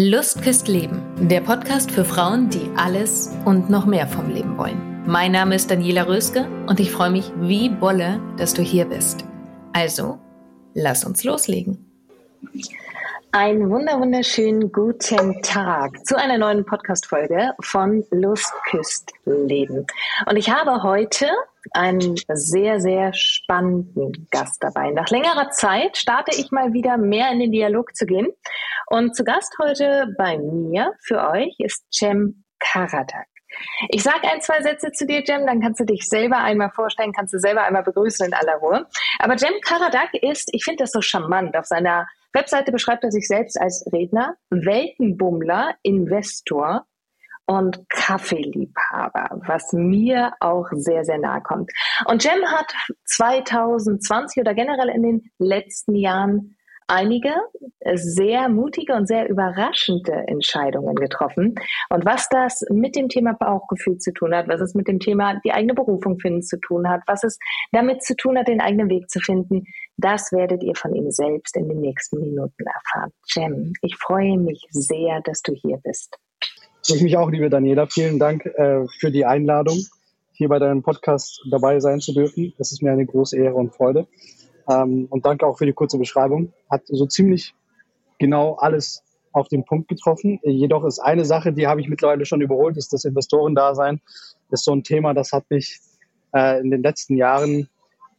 Lust küsst Leben, der Podcast für Frauen, die alles und noch mehr vom Leben wollen. Mein Name ist Daniela Röske und ich freue mich wie Bolle, dass du hier bist. Also, lass uns loslegen. Ein wunder wunderschönen guten Tag zu einer neuen Podcast-Folge von Lust küsst Leben. Und ich habe heute einen sehr, sehr spannenden Gast dabei. Nach längerer Zeit starte ich mal wieder mehr in den Dialog zu gehen. Und zu Gast heute bei mir für euch ist Cem Karadak. Ich sage ein, zwei Sätze zu dir, Jem, dann kannst du dich selber einmal vorstellen, kannst du selber einmal begrüßen in aller Ruhe. Aber Jem Karadak ist, ich finde das so charmant, auf seiner Webseite beschreibt er sich selbst als Redner, Weltenbummler, Investor und Kaffeeliebhaber, was mir auch sehr, sehr nahe kommt. Und Jem hat 2020 oder generell in den letzten Jahren einige sehr mutige und sehr überraschende Entscheidungen getroffen. Und was das mit dem Thema Bauchgefühl zu tun hat, was es mit dem Thema die eigene Berufung finden zu tun hat, was es damit zu tun hat, den eigenen Weg zu finden, das werdet ihr von ihm selbst in den nächsten Minuten erfahren. Jem, ich freue mich sehr, dass du hier bist. Ich mich auch, liebe Daniela. Vielen Dank äh, für die Einladung, hier bei deinem Podcast dabei sein zu dürfen. Das ist mir eine große Ehre und Freude. Ähm, und danke auch für die kurze Beschreibung. Hat so ziemlich genau alles auf den Punkt getroffen. Jedoch ist eine Sache, die habe ich mittlerweile schon überholt, ist das Investorendasein. Das ist so ein Thema, das hat mich äh, in den letzten Jahren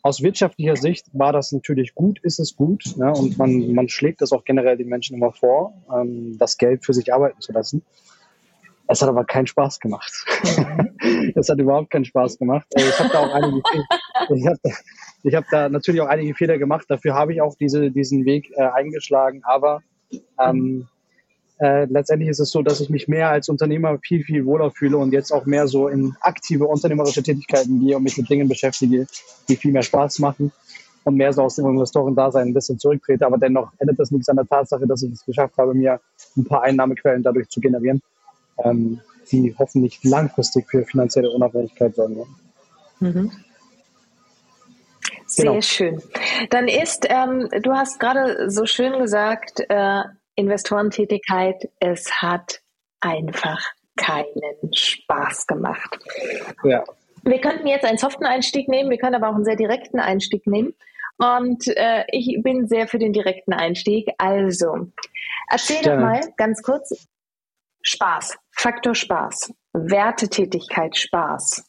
aus wirtschaftlicher Sicht war das natürlich gut, ist es gut. Ne? Und man, man schlägt das auch generell den Menschen immer vor, ähm, das Geld für sich arbeiten zu lassen. Es hat aber keinen Spaß gemacht. es hat überhaupt keinen Spaß gemacht. Ich habe da auch einige, ich habe ich habe da natürlich auch einige Fehler gemacht. Dafür habe ich auch diese, diesen Weg äh, eingeschlagen. Aber ähm, äh, letztendlich ist es so, dass ich mich mehr als Unternehmer viel, viel wohler fühle und jetzt auch mehr so in aktive unternehmerische Tätigkeiten gehe und mich mit Dingen beschäftige, die viel mehr Spaß machen und mehr so aus dem Investoren-Dasein ein bisschen zurücktrete. Aber dennoch ändert das nichts an der Tatsache, dass ich es geschafft habe, mir ein paar Einnahmequellen dadurch zu generieren, ähm, die hoffentlich langfristig für finanzielle Unabhängigkeit sorgen werden. Mhm. Sehr genau. schön. Dann ist, ähm, du hast gerade so schön gesagt, äh, Investorentätigkeit, es hat einfach keinen Spaß gemacht. Ja. Wir könnten jetzt einen soften Einstieg nehmen, wir können aber auch einen sehr direkten Einstieg nehmen. Und äh, ich bin sehr für den direkten Einstieg. Also, erzähl ja. doch mal ganz kurz. Spaß, Faktor Spaß, Wertetätigkeit Spaß.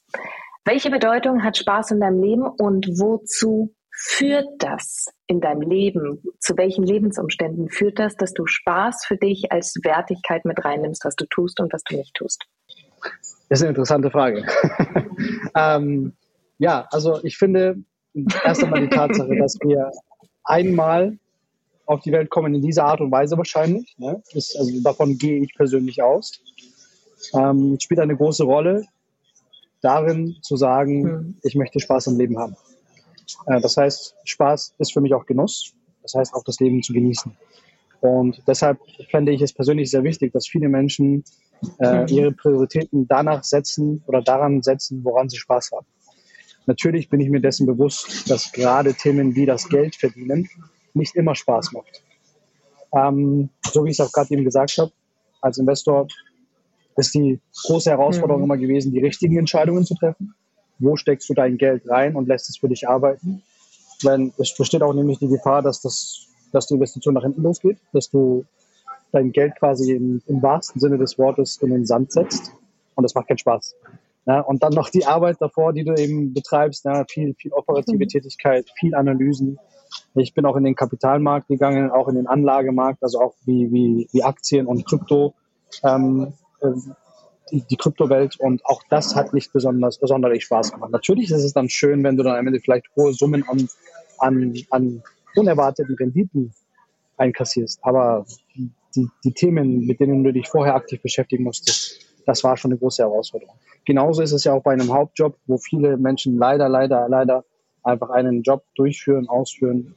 Welche Bedeutung hat Spaß in deinem Leben und wozu führt das in deinem Leben? Zu welchen Lebensumständen führt das, dass du Spaß für dich als Wertigkeit mit reinnimmst, was du tust und was du nicht tust? Das ist eine interessante Frage. ähm, ja, also ich finde erst einmal die Tatsache, dass wir einmal auf die Welt kommen in dieser Art und Weise wahrscheinlich. Ne? Das, also davon gehe ich persönlich aus. Ähm, spielt eine große Rolle darin zu sagen, mhm. ich möchte Spaß im Leben haben. Äh, das heißt, Spaß ist für mich auch Genuss. Das heißt, auch das Leben zu genießen. Und deshalb fände ich es persönlich sehr wichtig, dass viele Menschen äh, mhm. ihre Prioritäten danach setzen oder daran setzen, woran sie Spaß haben. Natürlich bin ich mir dessen bewusst, dass gerade Themen wie das Geld verdienen nicht immer Spaß macht. Ähm, so wie ich es auch gerade eben gesagt habe, als Investor ist die große Herausforderung mhm. immer gewesen, die richtigen Entscheidungen zu treffen. Wo steckst du dein Geld rein und lässt es für dich arbeiten? Wenn, es besteht auch nämlich die Gefahr, dass, das, dass die Investition nach hinten losgeht, dass du dein Geld quasi im, im wahrsten Sinne des Wortes in den Sand setzt und das macht keinen Spaß. Ja, und dann noch die Arbeit davor, die du eben betreibst, ja, viel, viel operative mhm. Tätigkeit, viel Analysen. Ich bin auch in den Kapitalmarkt gegangen, auch in den Anlagemarkt, also auch wie, wie, wie Aktien und Krypto. Ähm, die, die Kryptowelt und auch das hat nicht besonders sonderlich Spaß gemacht. Natürlich ist es dann schön, wenn du dann am Ende vielleicht hohe Summen an, an, an unerwarteten Renditen einkassierst, aber die, die Themen, mit denen du dich vorher aktiv beschäftigen musstest, das war schon eine große Herausforderung. Genauso ist es ja auch bei einem Hauptjob, wo viele Menschen leider, leider, leider einfach einen Job durchführen, ausführen,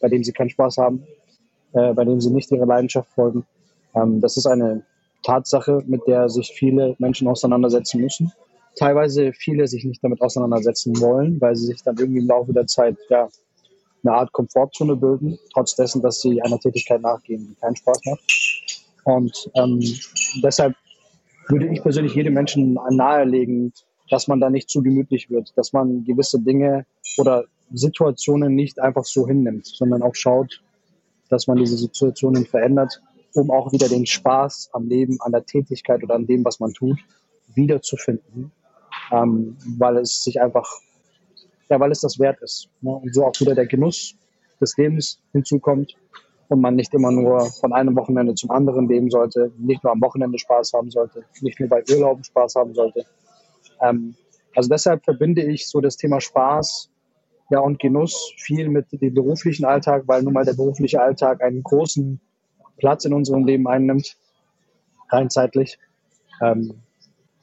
bei dem sie keinen Spaß haben, äh, bei dem sie nicht ihrer Leidenschaft folgen. Ähm, das ist eine Tatsache, mit der sich viele Menschen auseinandersetzen müssen. Teilweise viele sich nicht damit auseinandersetzen wollen, weil sie sich dann irgendwie im Laufe der Zeit ja eine Art Komfortzone bilden, trotz dessen, dass sie einer Tätigkeit nachgehen, die keinen Spaß macht. Und ähm, deshalb würde ich persönlich jedem Menschen nahelegen, dass man da nicht zu gemütlich wird, dass man gewisse Dinge oder Situationen nicht einfach so hinnimmt, sondern auch schaut, dass man diese Situationen verändert, um auch wieder den Spaß am Leben, an der Tätigkeit oder an dem, was man tut, wiederzufinden, ähm, weil es sich einfach, ja, weil es das wert ist. Ne? Und so auch wieder der Genuss des Lebens hinzukommt und man nicht immer nur von einem Wochenende zum anderen leben sollte, nicht nur am Wochenende Spaß haben sollte, nicht nur bei Urlauben Spaß haben sollte. Ähm, also deshalb verbinde ich so das Thema Spaß ja, und Genuss viel mit dem beruflichen Alltag, weil nun mal der berufliche Alltag einen großen Platz in unserem Leben einnimmt, rein zeitlich. Ähm,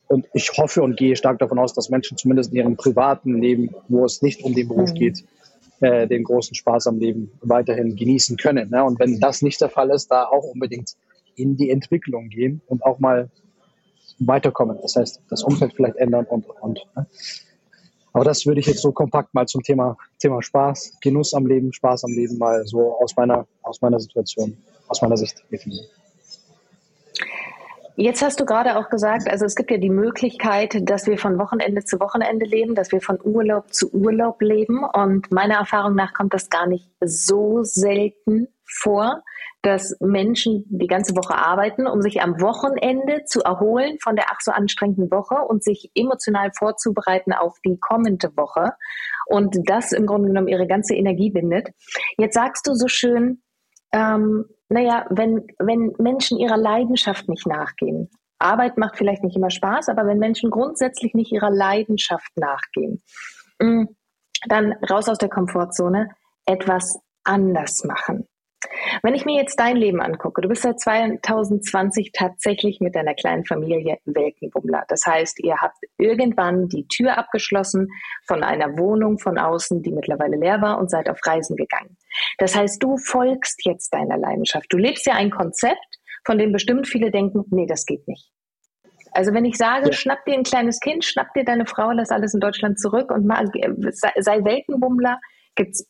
und ich hoffe und gehe stark davon aus, dass Menschen zumindest in ihrem privaten Leben, wo es nicht um den Beruf mhm. geht, äh, den großen Spaß am Leben weiterhin genießen können. Ne? Und wenn das nicht der Fall ist, da auch unbedingt in die Entwicklung gehen und auch mal weiterkommen. Das heißt, das Umfeld vielleicht ändern und, und. Ne? Aber das würde ich jetzt so kompakt mal zum Thema, Thema Spaß, Genuss am Leben, Spaß am Leben mal so aus meiner, aus meiner Situation, aus meiner Sicht definieren. Jetzt hast du gerade auch gesagt, also es gibt ja die Möglichkeit, dass wir von Wochenende zu Wochenende leben, dass wir von Urlaub zu Urlaub leben. Und meiner Erfahrung nach kommt das gar nicht so selten vor, dass Menschen die ganze Woche arbeiten, um sich am Wochenende zu erholen von der ach so anstrengenden Woche und sich emotional vorzubereiten auf die kommende Woche. Und das im Grunde genommen ihre ganze Energie bindet. Jetzt sagst du so schön, ähm, naja, wenn, wenn Menschen ihrer Leidenschaft nicht nachgehen, Arbeit macht vielleicht nicht immer Spaß, aber wenn Menschen grundsätzlich nicht ihrer Leidenschaft nachgehen, mm, dann raus aus der Komfortzone, etwas anders machen. Wenn ich mir jetzt dein Leben angucke, du bist seit 2020 tatsächlich mit deiner kleinen Familie Weltenbummler. Das heißt, ihr habt irgendwann die Tür abgeschlossen von einer Wohnung von außen, die mittlerweile leer war und seid auf Reisen gegangen. Das heißt, du folgst jetzt deiner Leidenschaft. Du lebst ja ein Konzept, von dem bestimmt viele denken, nee, das geht nicht. Also wenn ich sage, ja. schnapp dir ein kleines Kind, schnapp dir deine Frau, lass alles in Deutschland zurück und mal, sei Weltenbummler, gibt es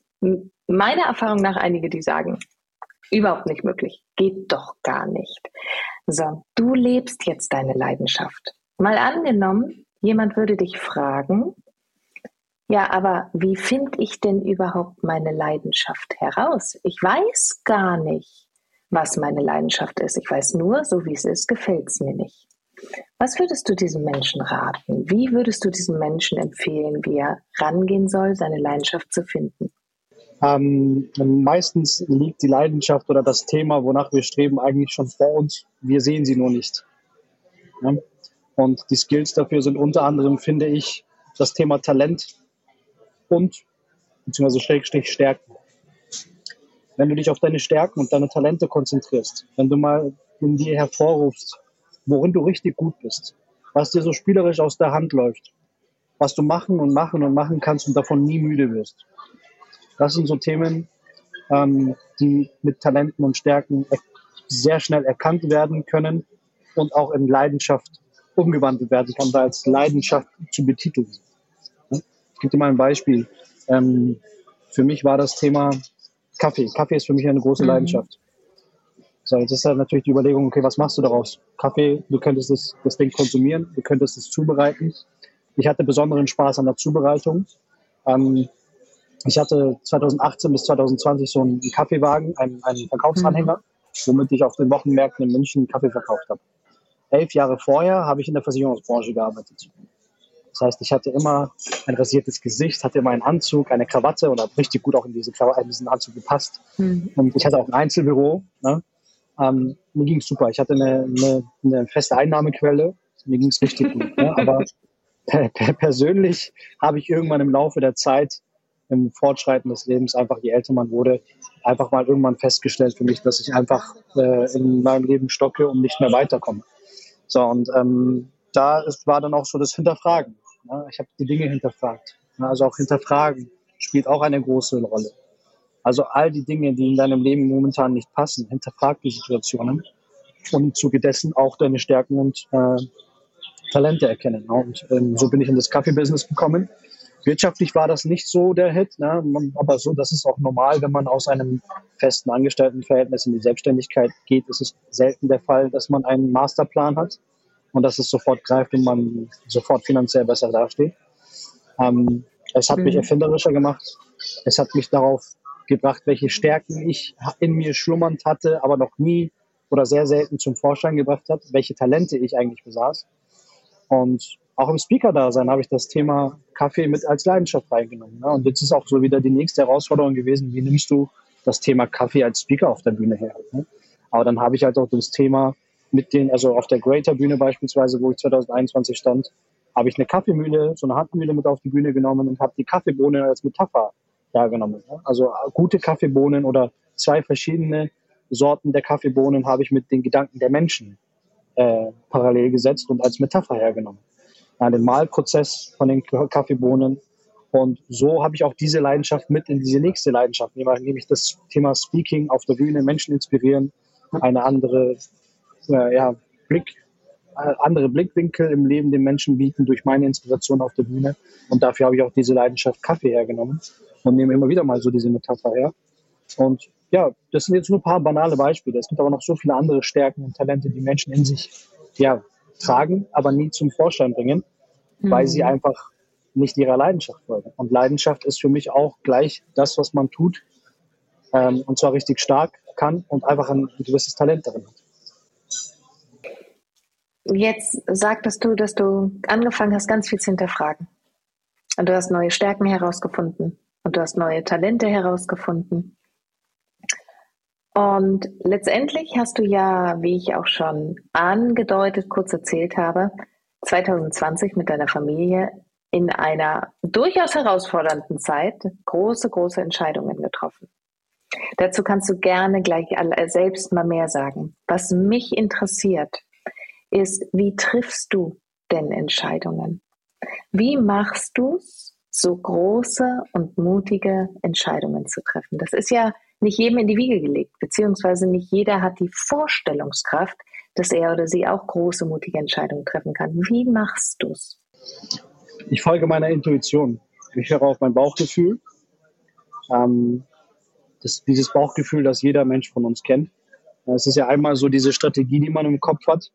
meiner Erfahrung nach einige, die sagen, Überhaupt nicht möglich. Geht doch gar nicht. So, du lebst jetzt deine Leidenschaft. Mal angenommen, jemand würde dich fragen, ja, aber wie finde ich denn überhaupt meine Leidenschaft heraus? Ich weiß gar nicht, was meine Leidenschaft ist. Ich weiß nur, so wie es ist, gefällt es mir nicht. Was würdest du diesem Menschen raten? Wie würdest du diesem Menschen empfehlen, wie er rangehen soll, seine Leidenschaft zu finden? Ähm, meistens liegt die Leidenschaft oder das Thema, wonach wir streben, eigentlich schon vor uns. Wir sehen sie nur nicht. Ja? Und die Skills dafür sind unter anderem, finde ich, das Thema Talent und beziehungsweise Schrägstrich Stärken. Wenn du dich auf deine Stärken und deine Talente konzentrierst, wenn du mal in dir hervorrufst, worin du richtig gut bist, was dir so spielerisch aus der Hand läuft, was du machen und machen und machen kannst und davon nie müde wirst, das sind so Themen, ähm, die mit Talenten und Stärken sehr schnell erkannt werden können und auch in Leidenschaft umgewandelt werden kann, da als Leidenschaft zu betiteln. Ich gebe dir mal ein Beispiel. Ähm, für mich war das Thema Kaffee. Kaffee ist für mich eine große mhm. Leidenschaft. So, jetzt ist halt natürlich die Überlegung, okay, was machst du daraus? Kaffee, du könntest das, das Ding konsumieren, du könntest es zubereiten. Ich hatte besonderen Spaß an der Zubereitung. Ähm, ich hatte 2018 bis 2020 so einen Kaffeewagen, einen, einen Verkaufsanhänger, mhm. womit ich auf den Wochenmärkten in München Kaffee verkauft habe. Elf Jahre vorher habe ich in der Versicherungsbranche gearbeitet. Das heißt, ich hatte immer ein rasiertes Gesicht, hatte immer einen Anzug, eine Krawatte und habe richtig gut auch in, diese, in diesen Anzug gepasst. Mhm. Und ich hatte auch ein Einzelbüro. Ne? Ähm, mir ging es super. Ich hatte eine, eine, eine feste Einnahmequelle. Mir ging es richtig gut. Ne? Aber persönlich habe ich irgendwann im Laufe der Zeit im Fortschreiten des Lebens, einfach je älter man wurde, einfach mal irgendwann festgestellt für mich, dass ich einfach äh, in meinem Leben stocke und nicht mehr weiterkomme. So, und ähm, da ist, war dann auch so das Hinterfragen. Ne? Ich habe die Dinge hinterfragt. Ne? Also auch hinterfragen spielt auch eine große Rolle. Also all die Dinge, die in deinem Leben momentan nicht passen, hinterfrag die Situationen und im Zuge dessen auch deine Stärken und äh, Talente erkennen. Ne? Und ähm, so bin ich in das Kaffee-Business gekommen Wirtschaftlich war das nicht so der Hit, ne? aber so, das ist auch normal, wenn man aus einem festen Angestelltenverhältnis in die Selbstständigkeit geht, ist es selten der Fall, dass man einen Masterplan hat und dass es sofort greift und man sofort finanziell besser dasteht. Ähm, es hat mhm. mich erfinderischer gemacht. Es hat mich darauf gebracht, welche Stärken ich in mir schlummernd hatte, aber noch nie oder sehr selten zum Vorschein gebracht hat, welche Talente ich eigentlich besaß. Und auch im Speaker-Dasein habe ich das Thema Kaffee mit als Leidenschaft reingenommen. Ne? Und jetzt ist auch so wieder die nächste Herausforderung gewesen, wie nimmst du das Thema Kaffee als Speaker auf der Bühne her? Ne? Aber dann habe ich halt auch das Thema mit den, also auf der Greater Bühne beispielsweise, wo ich 2021 stand, habe ich eine Kaffeemühle, so eine Handmühle mit auf die Bühne genommen und habe die Kaffeebohne als Metapher hergenommen. Ne? Also gute Kaffeebohnen oder zwei verschiedene Sorten der Kaffeebohnen habe ich mit den Gedanken der Menschen äh, parallel gesetzt und als Metapher hergenommen ja, den Malprozess von den Kaffeebohnen. Und so habe ich auch diese Leidenschaft mit in diese nächste Leidenschaft, nämlich das Thema Speaking auf der Bühne, Menschen inspirieren, eine andere äh, ja, Blick, äh, andere Blickwinkel im Leben den Menschen bieten durch meine Inspiration auf der Bühne. Und dafür habe ich auch diese Leidenschaft Kaffee hergenommen und nehme immer wieder mal so diese Metapher her. Und ja, das sind jetzt nur ein paar banale Beispiele. Es gibt aber noch so viele andere Stärken und Talente, die Menschen in sich ja, tragen, aber nie zum Vorschein bringen, mhm. weil sie mhm. einfach nicht ihrer Leidenschaft folgen. Und Leidenschaft ist für mich auch gleich das, was man tut, ähm, und zwar richtig stark kann und einfach ein gewisses Talent darin hat. Jetzt sagtest du, dass du angefangen hast, ganz viel zu hinterfragen. Und du hast neue Stärken herausgefunden und du hast neue Talente herausgefunden. Und letztendlich hast du ja, wie ich auch schon angedeutet, kurz erzählt habe, 2020 mit deiner Familie in einer durchaus herausfordernden Zeit große, große Entscheidungen getroffen. Dazu kannst du gerne gleich selbst mal mehr sagen. Was mich interessiert, ist, wie triffst du denn Entscheidungen? Wie machst du es, so große und mutige Entscheidungen zu treffen? Das ist ja nicht jedem in die Wiege gelegt, beziehungsweise nicht jeder hat die Vorstellungskraft, dass er oder sie auch große, mutige Entscheidungen treffen kann. Wie machst du es? Ich folge meiner Intuition. Ich höre auf mein Bauchgefühl. Ähm, das, dieses Bauchgefühl, das jeder Mensch von uns kennt. Es ist ja einmal so diese Strategie, die man im Kopf hat.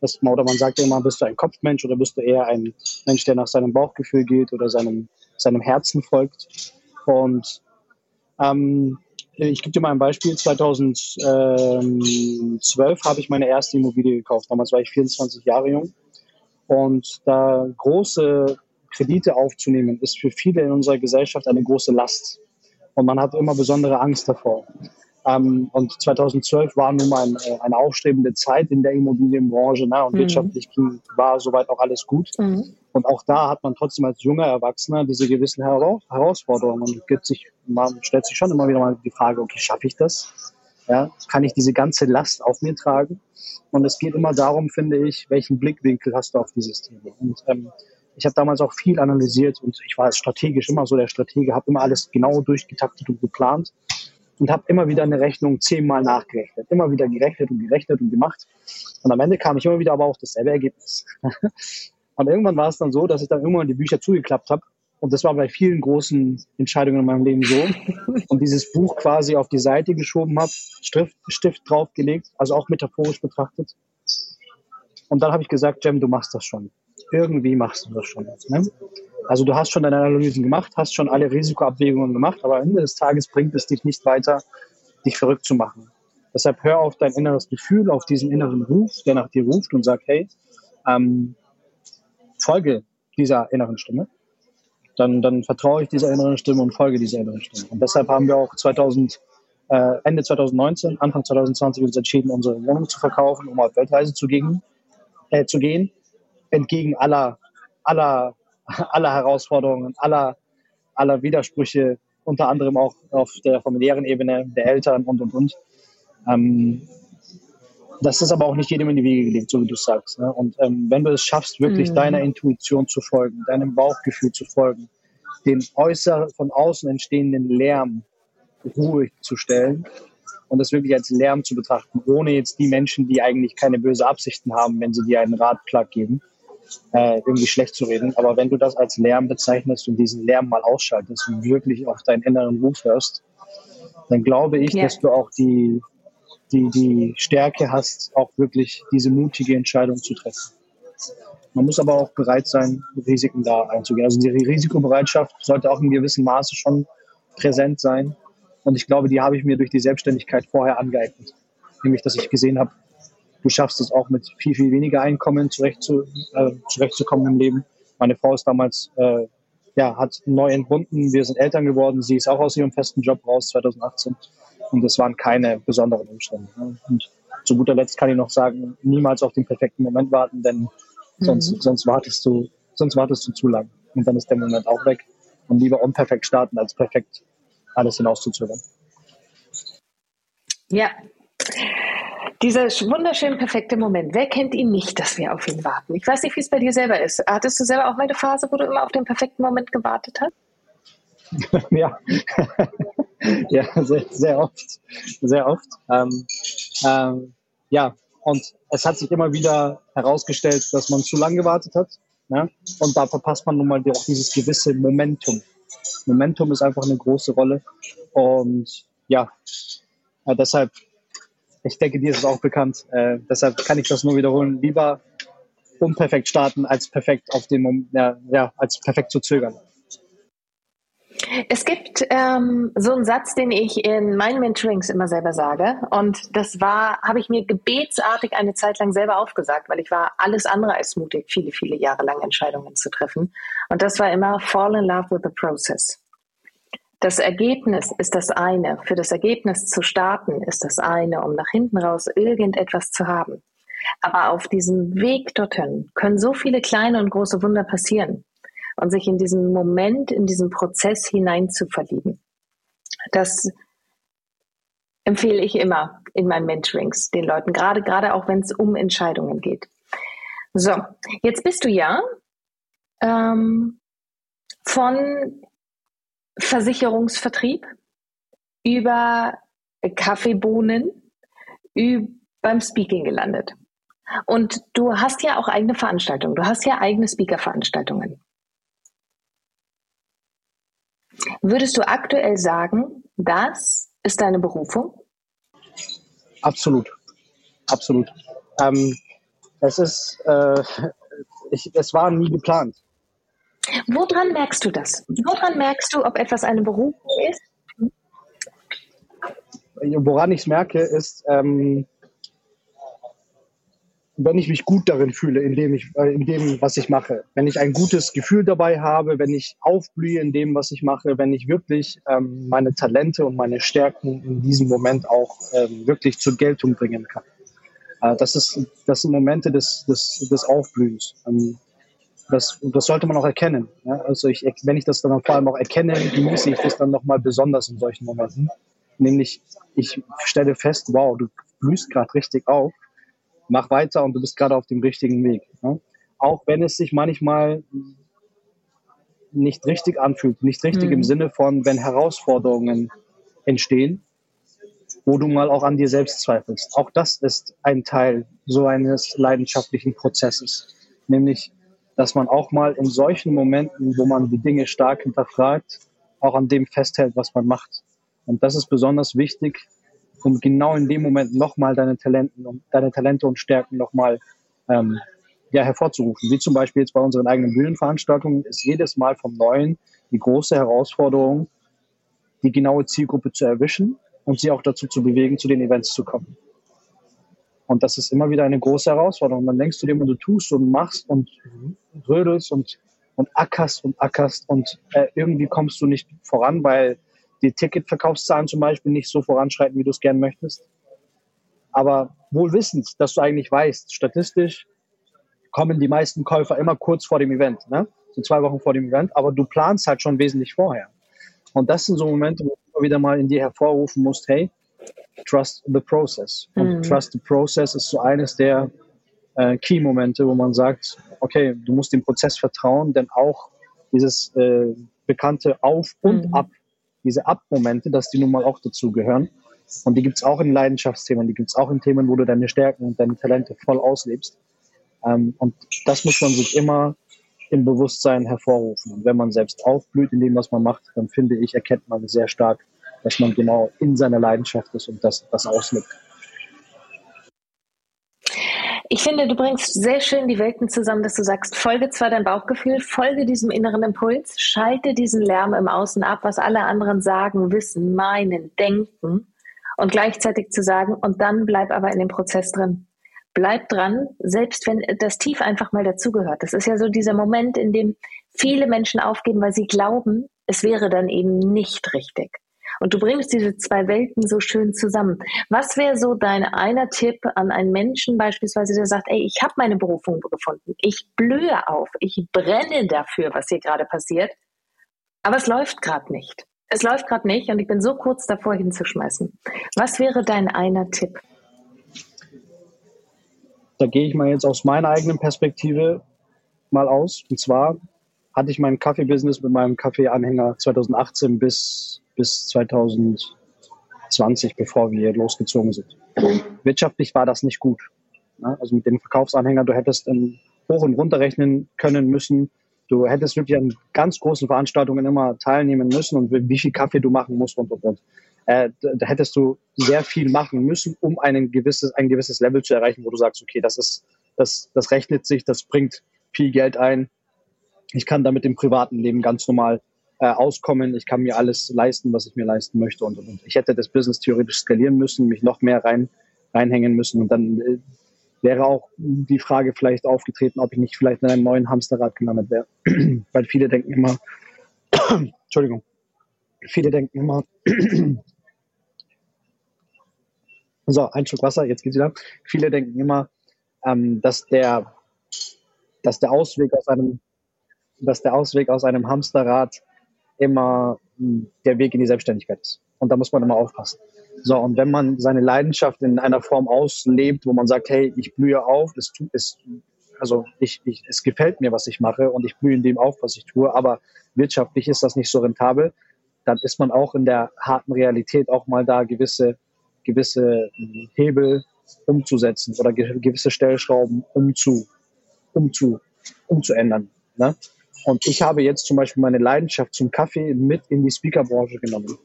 Das, oder man sagt immer, bist du ein Kopfmensch oder bist du eher ein Mensch, der nach seinem Bauchgefühl geht oder seinem, seinem Herzen folgt. Und ähm, ich gebe dir mal ein Beispiel. 2012 habe ich meine erste Immobilie gekauft. Damals war ich 24 Jahre jung. Und da große Kredite aufzunehmen, ist für viele in unserer Gesellschaft eine große Last. Und man hat immer besondere Angst davor. Ähm, und 2012 war nun mal ein, äh, eine aufstrebende Zeit in der Immobilienbranche ne? und mhm. wirtschaftlich ging, war soweit auch alles gut. Mhm. Und auch da hat man trotzdem als junger Erwachsener diese gewissen Herausforderungen und gibt sich, man stellt sich schon immer wieder mal die Frage, okay, schaffe ich das? Ja, kann ich diese ganze Last auf mir tragen? Und es geht immer darum, finde ich, welchen Blickwinkel hast du auf dieses Thema? Und ähm, ich habe damals auch viel analysiert und ich war strategisch immer so der Stratege, habe immer alles genau durchgetaktet und geplant und habe immer wieder eine Rechnung zehnmal nachgerechnet, immer wieder gerechnet und gerechnet und gemacht. Und am Ende kam ich immer wieder aber auch dasselbe Ergebnis. und irgendwann war es dann so, dass ich dann irgendwann die Bücher zugeklappt habe. Und das war bei vielen großen Entscheidungen in meinem Leben so. Und dieses Buch quasi auf die Seite geschoben habe, Stift, Stift draufgelegt, also auch metaphorisch betrachtet. Und dann habe ich gesagt, Jem, du machst das schon. Irgendwie machst du das schon. Ne? Also du hast schon deine Analysen gemacht, hast schon alle Risikoabwägungen gemacht, aber am Ende des Tages bringt es dich nicht weiter, dich verrückt zu machen. Deshalb hör auf dein inneres Gefühl, auf diesen inneren Ruf, der nach dir ruft und sagt, hey, ähm, folge dieser inneren Stimme. Dann, dann vertraue ich dieser inneren Stimme und folge dieser inneren Stimme. Und deshalb haben wir auch 2000, äh, Ende 2019, Anfang 2020 uns entschieden, unsere Wohnung zu verkaufen, um auf Weltreise zu gehen, äh, zu gehen entgegen aller, aller aller Herausforderungen, aller, aller Widersprüche, unter anderem auch auf der familiären Ebene der Eltern und und und. Ähm, das ist aber auch nicht jedem in die Wiege gelegt, so wie du sagst. Ne? Und ähm, wenn du es schaffst, wirklich mhm. deiner Intuition zu folgen, deinem Bauchgefühl zu folgen, den äußer von außen entstehenden Lärm ruhig zu stellen und das wirklich als Lärm zu betrachten, ohne jetzt die Menschen, die eigentlich keine böse Absichten haben, wenn sie dir einen Ratschlag geben, äh, irgendwie schlecht zu reden. Aber wenn du das als Lärm bezeichnest und diesen Lärm mal ausschaltest und wirklich auf deinen inneren Ruf hörst, dann glaube ich, ja. dass du auch die, die, die Stärke hast, auch wirklich diese mutige Entscheidung zu treffen. Man muss aber auch bereit sein, Risiken da einzugehen. Also die Risikobereitschaft sollte auch in gewissem Maße schon präsent sein. Und ich glaube, die habe ich mir durch die Selbstständigkeit vorher angeeignet. Nämlich, dass ich gesehen habe, du schaffst es auch mit viel, viel weniger Einkommen zurecht zu, äh, zurechtzukommen im Leben. Meine Frau ist damals, äh, ja, hat neu entbunden. Wir sind Eltern geworden. Sie ist auch aus ihrem festen Job raus 2018. Und das waren keine besonderen Umstände. Ne? Und zu guter Letzt kann ich noch sagen, niemals auf den perfekten Moment warten, denn sonst, mhm. sonst wartest du, sonst wartest du zu lang. Und dann ist der Moment auch weg. Und lieber unperfekt starten, als perfekt alles hinauszuzögern. Ja. Dieser wunderschön perfekte Moment. Wer kennt ihn nicht, dass wir auf ihn warten? Ich weiß nicht, wie es bei dir selber ist. Hattest du selber auch mal eine Phase, wo du immer auf den perfekten Moment gewartet hast? ja, ja sehr, sehr oft. Sehr oft. Ähm, ähm, ja, und es hat sich immer wieder herausgestellt, dass man zu lange gewartet hat. Ne? Und da verpasst man nun mal auch dieses gewisse Momentum. Momentum ist einfach eine große Rolle. Und ja, äh, deshalb, ich denke, dir ist es auch bekannt. Äh, deshalb kann ich das nur wiederholen. Lieber unperfekt starten, als perfekt auf dem, ja, ja als perfekt zu zögern. Es gibt ähm, so einen Satz, den ich in meinen Mentorings immer selber sage. Und das war, habe ich mir gebetsartig eine Zeit lang selber aufgesagt, weil ich war alles andere als mutig, viele, viele Jahre lang Entscheidungen zu treffen. Und das war immer Fall in love with the process. Das Ergebnis ist das eine. Für das Ergebnis zu starten ist das eine, um nach hinten raus irgendetwas zu haben. Aber auf diesem Weg dorthin können so viele kleine und große Wunder passieren und sich in diesen Moment, in diesen Prozess hinein zu verlieben. Das empfehle ich immer in meinen Mentorings den Leuten, gerade, gerade auch wenn es um Entscheidungen geht. So, jetzt bist du ja ähm, von Versicherungsvertrieb über Kaffeebohnen beim Speaking gelandet. Und du hast ja auch eigene Veranstaltungen. Du hast ja eigene Speaker-Veranstaltungen. Würdest du aktuell sagen, das ist deine Berufung? Absolut. Absolut. Ähm, es ist, äh, ich, es war nie geplant. Woran merkst du das? Woran merkst du, ob etwas eine Berufung ist? Woran ich es merke, ist, ähm, wenn ich mich gut darin fühle, in dem, ich, äh, in dem, was ich mache, wenn ich ein gutes Gefühl dabei habe, wenn ich aufblühe in dem, was ich mache, wenn ich wirklich ähm, meine Talente und meine Stärken in diesem Moment auch ähm, wirklich zur Geltung bringen kann. Äh, das, ist, das sind Momente des, des, des Aufblühens. Ähm, das, das sollte man auch erkennen. Ja? Also ich, wenn ich das dann vor allem auch erkenne, genieße ich das dann nochmal besonders in solchen Momenten. Nämlich, ich stelle fest, wow, du blühst gerade richtig auf mach weiter und du bist gerade auf dem richtigen Weg. Ne? Auch wenn es sich manchmal nicht richtig anfühlt, nicht richtig mhm. im Sinne von, wenn Herausforderungen entstehen, wo du mal auch an dir selbst zweifelst. Auch das ist ein Teil so eines leidenschaftlichen Prozesses, nämlich, dass man auch mal in solchen Momenten, wo man die Dinge stark hinterfragt, auch an dem festhält, was man macht. Und das ist besonders wichtig, um genau in dem Moment nochmal deine Talenten und deine Talente und Stärken nochmal ähm, ja, hervorzurufen. Wie zum Beispiel jetzt bei unseren eigenen Bühnenveranstaltungen ist jedes Mal vom Neuen die große Herausforderung, die genaue Zielgruppe zu erwischen und sie auch dazu zu bewegen, zu den Events zu kommen. Und das ist immer wieder eine große Herausforderung. Dann denkst du dir immer, du tust und machst und rödelst und, und ackerst und ackerst und äh, irgendwie kommst du nicht voran, weil die Ticketverkaufszahlen zum Beispiel nicht so voranschreiten, wie du es gern möchtest. Aber wohl wissend, dass du eigentlich weißt, statistisch kommen die meisten Käufer immer kurz vor dem Event, ne? so zwei Wochen vor dem Event, aber du planst halt schon wesentlich vorher. Und das sind so Momente, wo du wieder mal in dir hervorrufen musst, hey, trust the process. Und mhm. trust the process ist so eines der äh, Key-Momente, wo man sagt, okay, du musst dem Prozess vertrauen, denn auch dieses äh, bekannte Auf und mhm. Ab diese Ab-Momente, dass die nun mal auch dazu gehören. Und die gibt es auch in Leidenschaftsthemen, die gibt es auch in Themen, wo du deine Stärken und deine Talente voll auslebst. Ähm, und das muss man sich immer im Bewusstsein hervorrufen. Und wenn man selbst aufblüht in dem, was man macht, dann finde ich, erkennt man sehr stark, dass man genau in seiner Leidenschaft ist und das, das auslebt. Ich finde, du bringst sehr schön die Welten zusammen, dass du sagst, folge zwar dein Bauchgefühl, folge diesem inneren Impuls, schalte diesen Lärm im Außen ab, was alle anderen sagen, wissen, meinen, denken und gleichzeitig zu sagen, und dann bleib aber in dem Prozess drin. Bleib dran, selbst wenn das Tief einfach mal dazugehört. Das ist ja so dieser Moment, in dem viele Menschen aufgeben, weil sie glauben, es wäre dann eben nicht richtig. Und du bringst diese zwei Welten so schön zusammen. Was wäre so dein einer Tipp an einen Menschen beispielsweise, der sagt, ey, ich habe meine Berufung gefunden, ich blühe auf, ich brenne dafür, was hier gerade passiert, aber es läuft gerade nicht. Es läuft gerade nicht und ich bin so kurz davor hinzuschmeißen. Was wäre dein einer Tipp? Da gehe ich mal jetzt aus meiner eigenen Perspektive mal aus. Und zwar hatte ich mein Kaffee-Business mit meinem Kaffeeanhänger 2018 bis bis 2020, bevor wir losgezogen sind. Wirtschaftlich war das nicht gut. Also mit dem Verkaufsanhänger, du hättest hoch und runter rechnen können müssen. Du hättest wirklich an ganz großen Veranstaltungen immer teilnehmen müssen und wie viel Kaffee du machen musst und und und. Äh, da hättest du sehr viel machen müssen, um ein gewisses, ein gewisses Level zu erreichen, wo du sagst, okay, das ist, das, das rechnet sich, das bringt viel Geld ein. Ich kann damit im privaten Leben ganz normal äh, auskommen, ich kann mir alles leisten, was ich mir leisten möchte und, und, und. Ich hätte das Business theoretisch skalieren müssen, mich noch mehr rein, reinhängen müssen und dann äh, wäre auch die Frage vielleicht aufgetreten, ob ich nicht vielleicht in einem neuen Hamsterrad gelandet wäre. Weil viele denken immer, Entschuldigung, viele denken immer, so, ein Schluck Wasser, jetzt geht's wieder. Viele denken immer, ähm, dass der, dass der Ausweg aus einem, dass der Ausweg aus einem Hamsterrad immer hm, der Weg in die Selbstständigkeit ist. Und da muss man immer aufpassen. So, und wenn man seine Leidenschaft in einer Form auslebt, wo man sagt, hey, ich blühe auf, es es, also ich, ich, es gefällt mir, was ich mache und ich blühe in dem auf, was ich tue, aber wirtschaftlich ist das nicht so rentabel, dann ist man auch in der harten Realität auch mal da gewisse, gewisse hm, Hebel umzusetzen oder gewisse Stellschrauben umzu, umzu, umzuändern. Ne? Und ich habe jetzt zum Beispiel meine Leidenschaft zum Kaffee mit in die Speakerbranche genommen.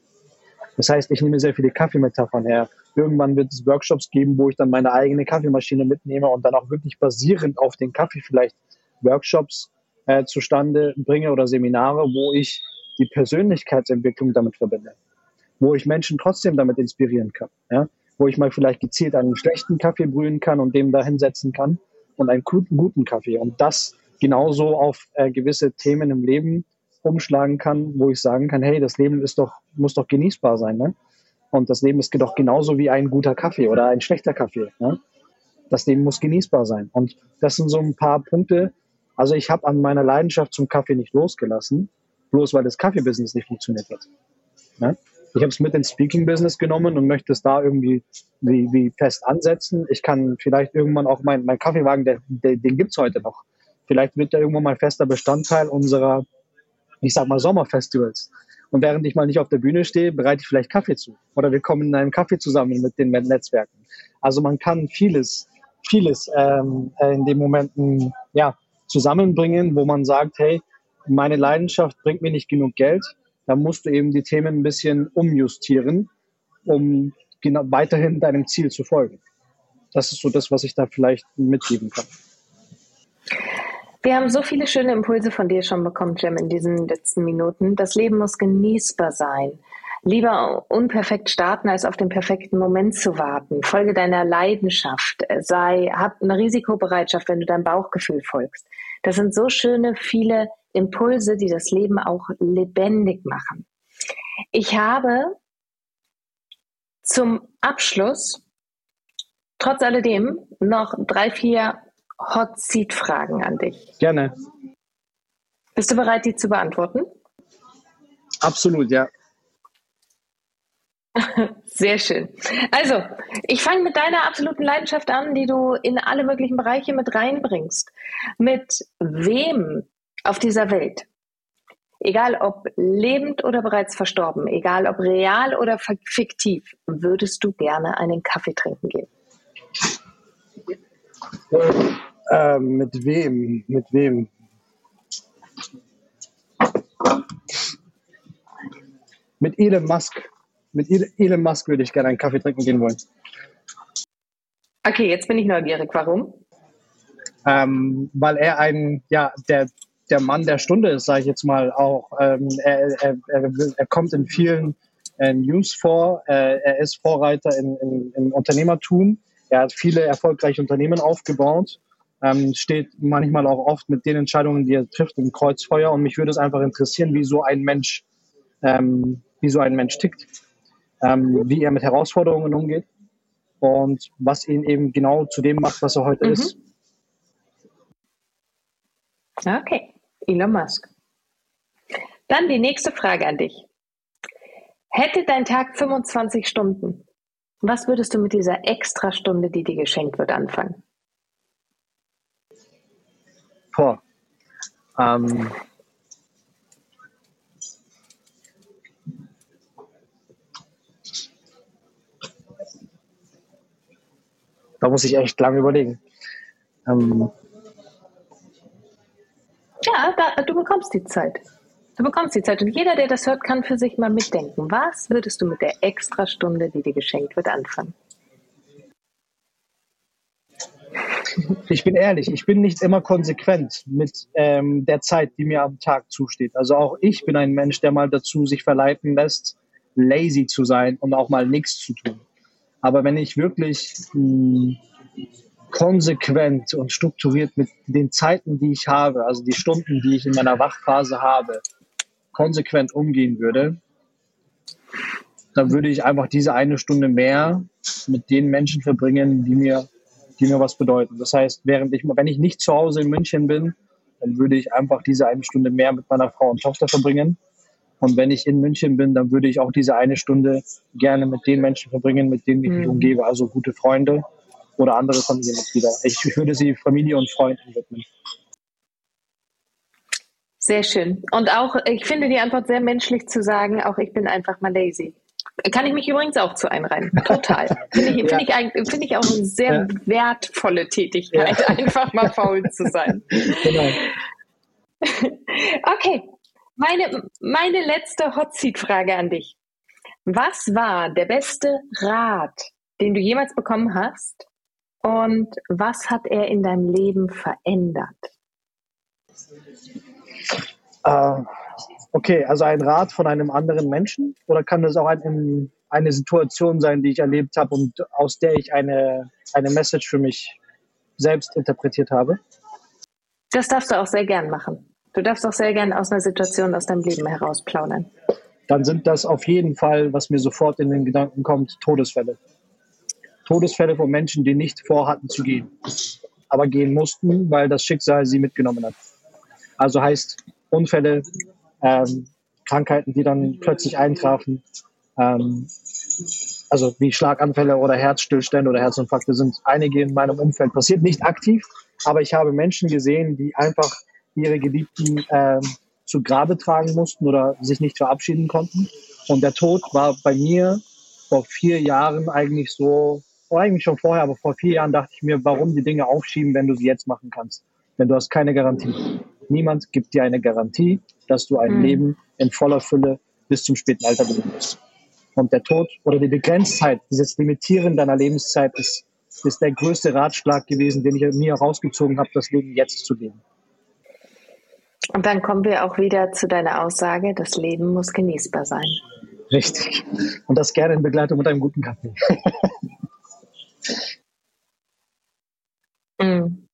Das heißt, ich nehme sehr viele Kaffeemetaphern her. Irgendwann wird es Workshops geben, wo ich dann meine eigene Kaffeemaschine mitnehme und dann auch wirklich basierend auf den Kaffee vielleicht Workshops äh, zustande bringe oder Seminare, wo ich die Persönlichkeitsentwicklung damit verbinde. Wo ich Menschen trotzdem damit inspirieren kann. Ja? Wo ich mal vielleicht gezielt einen schlechten Kaffee brühen kann und dem da hinsetzen kann und einen guten, guten Kaffee. Und das genauso auf äh, gewisse Themen im Leben umschlagen kann, wo ich sagen kann, hey, das Leben ist doch, muss doch genießbar sein. Ne? Und das Leben ist doch genauso wie ein guter Kaffee oder ein schlechter Kaffee. Ne? Das Leben muss genießbar sein. Und das sind so ein paar Punkte. Also ich habe an meiner Leidenschaft zum Kaffee nicht losgelassen, bloß weil das Kaffee-Business nicht funktioniert hat. Ne? Ich habe es mit ins Speaking-Business genommen und möchte es da irgendwie wie, wie fest ansetzen. Ich kann vielleicht irgendwann auch mein, mein Kaffeewagen, der, der, den gibt's heute noch. Vielleicht wird er irgendwann mal fester Bestandteil unserer, ich sag mal, Sommerfestivals. Und während ich mal nicht auf der Bühne stehe, bereite ich vielleicht Kaffee zu. Oder wir kommen in einen Kaffee zusammen mit den Netzwerken. Also man kann vieles, vieles ähm, in den Momenten ja, zusammenbringen, wo man sagt, hey, meine Leidenschaft bringt mir nicht genug Geld. Da musst du eben die Themen ein bisschen umjustieren, um genau weiterhin deinem Ziel zu folgen. Das ist so das, was ich da vielleicht mitgeben kann. Wir haben so viele schöne Impulse von dir schon bekommen, Jim, in diesen letzten Minuten. Das Leben muss genießbar sein. Lieber unperfekt starten, als auf den perfekten Moment zu warten. Folge deiner Leidenschaft. Sei, hab eine Risikobereitschaft, wenn du deinem Bauchgefühl folgst. Das sind so schöne, viele Impulse, die das Leben auch lebendig machen. Ich habe zum Abschluss trotz alledem noch drei, vier Hot Seat Fragen an dich. Gerne. Bist du bereit, die zu beantworten? Absolut, ja. Sehr schön. Also, ich fange mit deiner absoluten Leidenschaft an, die du in alle möglichen Bereiche mit reinbringst. Mit wem auf dieser Welt, egal ob lebend oder bereits verstorben, egal ob real oder fiktiv, würdest du gerne einen Kaffee trinken gehen? Ähm, mit wem? Mit wem? Mit Elon Musk. Mit Elon Musk würde ich gerne einen Kaffee trinken gehen wollen. Okay, jetzt bin ich neugierig. Warum? Ähm, weil er ein, ja, der, der Mann der Stunde ist, sage ich jetzt mal auch. Ähm, er, er, er, er, kommt in vielen äh, News vor. Äh, er ist Vorreiter in, in, im Unternehmertum. Er hat viele erfolgreiche Unternehmen aufgebaut. Ähm, steht manchmal auch oft mit den Entscheidungen, die er trifft, im Kreuzfeuer. Und mich würde es einfach interessieren, wie so ein Mensch, ähm, wie so ein Mensch tickt, ähm, wie er mit Herausforderungen umgeht und was ihn eben genau zu dem macht, was er heute mhm. ist. Okay, Elon Musk. Dann die nächste Frage an dich. Hätte dein Tag 25 Stunden, was würdest du mit dieser Extrastunde, die dir geschenkt wird, anfangen? Boah. Ähm, da muss ich echt lange überlegen. Ähm, ja, da, du bekommst die Zeit. Du bekommst die Zeit und jeder, der das hört, kann für sich mal mitdenken. Was würdest du mit der Extrastunde, die dir geschenkt wird, anfangen? Ich bin ehrlich, ich bin nicht immer konsequent mit ähm, der Zeit, die mir am Tag zusteht. Also auch ich bin ein Mensch, der mal dazu sich verleiten lässt, lazy zu sein und auch mal nichts zu tun. Aber wenn ich wirklich mh, hm, konsequent und strukturiert mit den Zeiten, die ich habe, also die Stunden, die ich in meiner Wachphase habe, konsequent umgehen würde, dann würde ich einfach diese eine Stunde mehr mit den Menschen verbringen, die mir, die mir was bedeuten. Das heißt, während ich, wenn ich nicht zu Hause in München bin, dann würde ich einfach diese eine Stunde mehr mit meiner Frau und Tochter verbringen. Und wenn ich in München bin, dann würde ich auch diese eine Stunde gerne mit den Menschen verbringen, mit denen ich mich mhm. umgebe, also gute Freunde oder andere Familienmitglieder. Ich würde sie Familie und Freunden widmen. Sehr schön. Und auch, ich finde die Antwort sehr menschlich zu sagen, auch ich bin einfach mal lazy. Kann ich mich übrigens auch zu einreihen. Total. Finde ich, ja. find ich, find ich auch eine sehr ja. wertvolle Tätigkeit, ja. einfach mal faul zu sein. Genau. Okay, meine, meine letzte Hot Seat Frage an dich. Was war der beste Rat, den du jemals bekommen hast? Und was hat er in deinem Leben verändert? Äh, okay, also ein Rat von einem anderen Menschen oder kann das auch ein, eine Situation sein, die ich erlebt habe und aus der ich eine, eine Message für mich selbst interpretiert habe? Das darfst du auch sehr gern machen. Du darfst auch sehr gern aus einer Situation aus deinem Leben heraus plaudern. Dann sind das auf jeden Fall, was mir sofort in den Gedanken kommt, Todesfälle. Todesfälle von Menschen, die nicht vorhatten zu gehen, aber gehen mussten, weil das Schicksal sie mitgenommen hat. Also heißt Unfälle, ähm, Krankheiten, die dann plötzlich eintrafen, ähm, also wie Schlaganfälle oder Herzstillstände oder Herzinfarkte sind einige in meinem Umfeld passiert, nicht aktiv, aber ich habe Menschen gesehen, die einfach ihre Geliebten ähm, zu Grabe tragen mussten oder sich nicht verabschieden konnten. Und der Tod war bei mir vor vier Jahren eigentlich so, oder eigentlich schon vorher, aber vor vier Jahren dachte ich mir, warum die Dinge aufschieben, wenn du sie jetzt machen kannst? Denn du hast keine Garantie. Niemand gibt dir eine Garantie, dass du ein mhm. Leben in voller Fülle bis zum späten Alter leben wirst. Und der Tod oder die Begrenztheit, dieses Limitieren deiner Lebenszeit ist, ist der größte Ratschlag gewesen, den ich mir herausgezogen habe, das Leben jetzt zu leben. Und dann kommen wir auch wieder zu deiner Aussage, das Leben muss genießbar sein. Richtig. Und das gerne in Begleitung mit einem guten Kaffee. mm.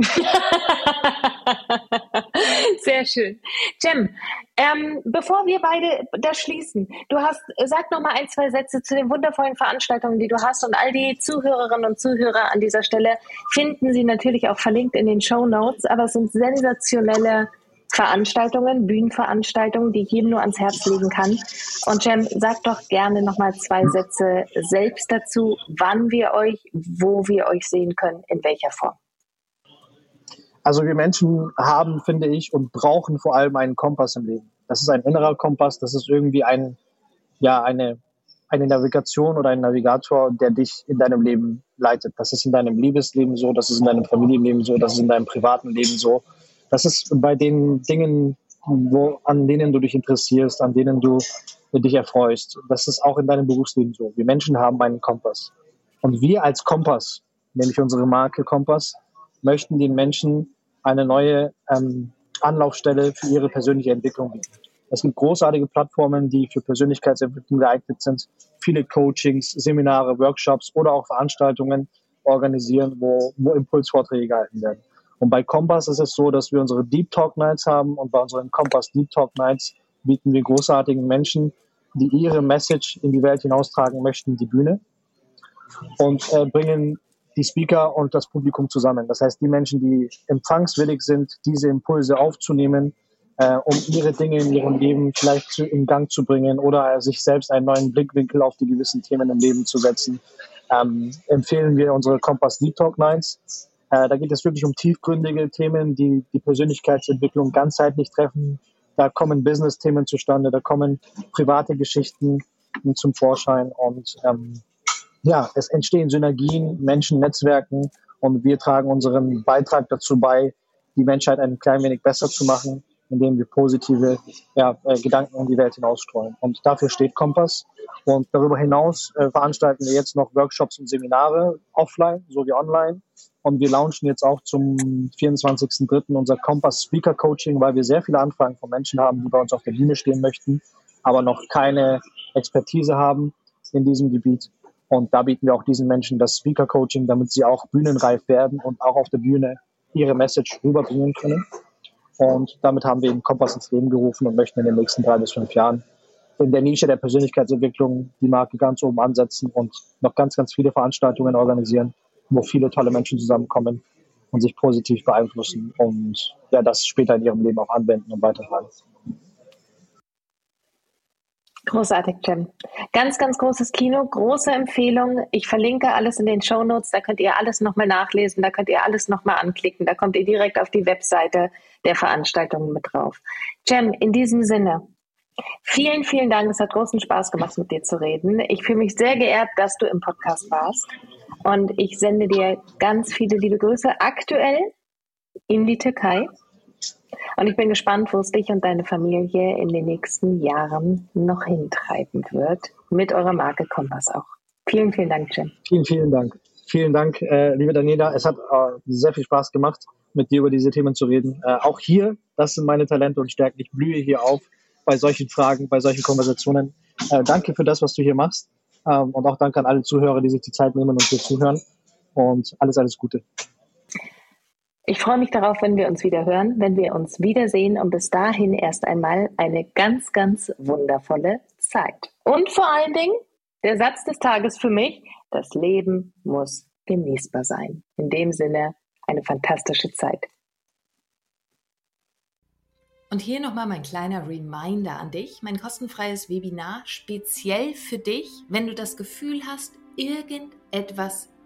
Sehr schön. Jem, ähm, bevor wir beide das schließen, du hast, sag noch mal ein, zwei Sätze zu den wundervollen Veranstaltungen, die du hast und all die Zuhörerinnen und Zuhörer an dieser Stelle finden sie natürlich auch verlinkt in den Show Notes, aber es sind sensationelle Veranstaltungen, Bühnenveranstaltungen, die ich jedem nur ans Herz legen kann. Und Jem, sag doch gerne noch mal zwei Sätze selbst dazu, wann wir euch, wo wir euch sehen können, in welcher Form. Also wir Menschen haben, finde ich, und brauchen vor allem einen Kompass im Leben. Das ist ein innerer Kompass, das ist irgendwie ein, ja, eine, eine Navigation oder ein Navigator, der dich in deinem Leben leitet. Das ist in deinem Liebesleben so, das ist in deinem Familienleben so, das ist in deinem privaten Leben so. Das ist bei den Dingen, wo, an denen du dich interessierst, an denen du dich erfreust. Das ist auch in deinem Berufsleben so. Wir Menschen haben einen Kompass. Und wir als Kompass, nämlich unsere Marke Kompass, möchten den Menschen eine neue ähm, Anlaufstelle für ihre persönliche Entwicklung bieten. Es gibt großartige Plattformen, die für Persönlichkeitsentwicklung geeignet sind. Viele Coachings, Seminare, Workshops oder auch Veranstaltungen organisieren, wo, wo Impulsvorträge gehalten werden. Und bei Kompass ist es so, dass wir unsere Deep Talk Nights haben und bei unseren Kompass Deep Talk Nights bieten wir großartigen Menschen, die ihre Message in die Welt hinaustragen möchten, die Bühne und äh, bringen die Speaker und das Publikum zusammen. Das heißt, die Menschen, die empfangswillig sind, diese Impulse aufzunehmen, äh, um ihre Dinge in ihrem Leben vielleicht zu, in Gang zu bringen oder sich selbst einen neuen Blickwinkel auf die gewissen Themen im Leben zu setzen, ähm, empfehlen wir unsere Kompass Deep Talk Nights. Äh, da geht es wirklich um tiefgründige Themen, die die Persönlichkeitsentwicklung ganzheitlich treffen. Da kommen Business-Themen zustande, da kommen private Geschichten zum Vorschein und ähm, ja, es entstehen Synergien, Menschen, Netzwerken und wir tragen unseren Beitrag dazu bei, die Menschheit ein klein wenig besser zu machen, indem wir positive ja, äh, Gedanken in die Welt hinausstreuen. Und dafür steht Kompass. Und darüber hinaus äh, veranstalten wir jetzt noch Workshops und Seminare offline sowie online. Und wir launchen jetzt auch zum 24.03. unser Kompass Speaker Coaching, weil wir sehr viele Anfragen von Menschen haben, die bei uns auf der Bühne stehen möchten, aber noch keine Expertise haben in diesem Gebiet. Und da bieten wir auch diesen Menschen das Speaker Coaching, damit sie auch bühnenreif werden und auch auf der Bühne ihre Message rüberbringen können. Und damit haben wir den Kompass ins Leben gerufen und möchten in den nächsten drei bis fünf Jahren in der Nische der Persönlichkeitsentwicklung die Marke ganz oben ansetzen und noch ganz, ganz viele Veranstaltungen organisieren, wo viele tolle Menschen zusammenkommen und sich positiv beeinflussen und ja, das später in ihrem Leben auch anwenden und weitertragen. Großartig, Jim. Ganz, ganz großes Kino, große Empfehlung. Ich verlinke alles in den Show Notes. Da könnt ihr alles nochmal nachlesen, da könnt ihr alles nochmal anklicken. Da kommt ihr direkt auf die Webseite der Veranstaltung mit drauf. Jem, in diesem Sinne, vielen, vielen Dank. Es hat großen Spaß gemacht, mit dir zu reden. Ich fühle mich sehr geehrt, dass du im Podcast warst. Und ich sende dir ganz viele liebe Grüße aktuell in die Türkei. Und ich bin gespannt, wo es dich und deine Familie in den nächsten Jahren noch hintreiben wird. Mit eurer Marke Kompass auch. Vielen, vielen Dank, Jim. Vielen, vielen Dank. Vielen Dank, äh, liebe Daniela. Es hat äh, sehr viel Spaß gemacht, mit dir über diese Themen zu reden. Äh, auch hier, das sind meine Talente und Stärken. Ich blühe hier auf bei solchen Fragen, bei solchen Konversationen. Äh, danke für das, was du hier machst. Ähm, und auch danke an alle Zuhörer, die sich die Zeit nehmen und hier zuhören. Und alles, alles Gute. Ich freue mich darauf, wenn wir uns wieder hören, wenn wir uns wiedersehen und bis dahin erst einmal eine ganz, ganz wundervolle Zeit. Und vor allen Dingen der Satz des Tages für mich, das Leben muss genießbar sein. In dem Sinne eine fantastische Zeit. Und hier nochmal mein kleiner Reminder an dich, mein kostenfreies Webinar speziell für dich, wenn du das Gefühl hast, irgendetwas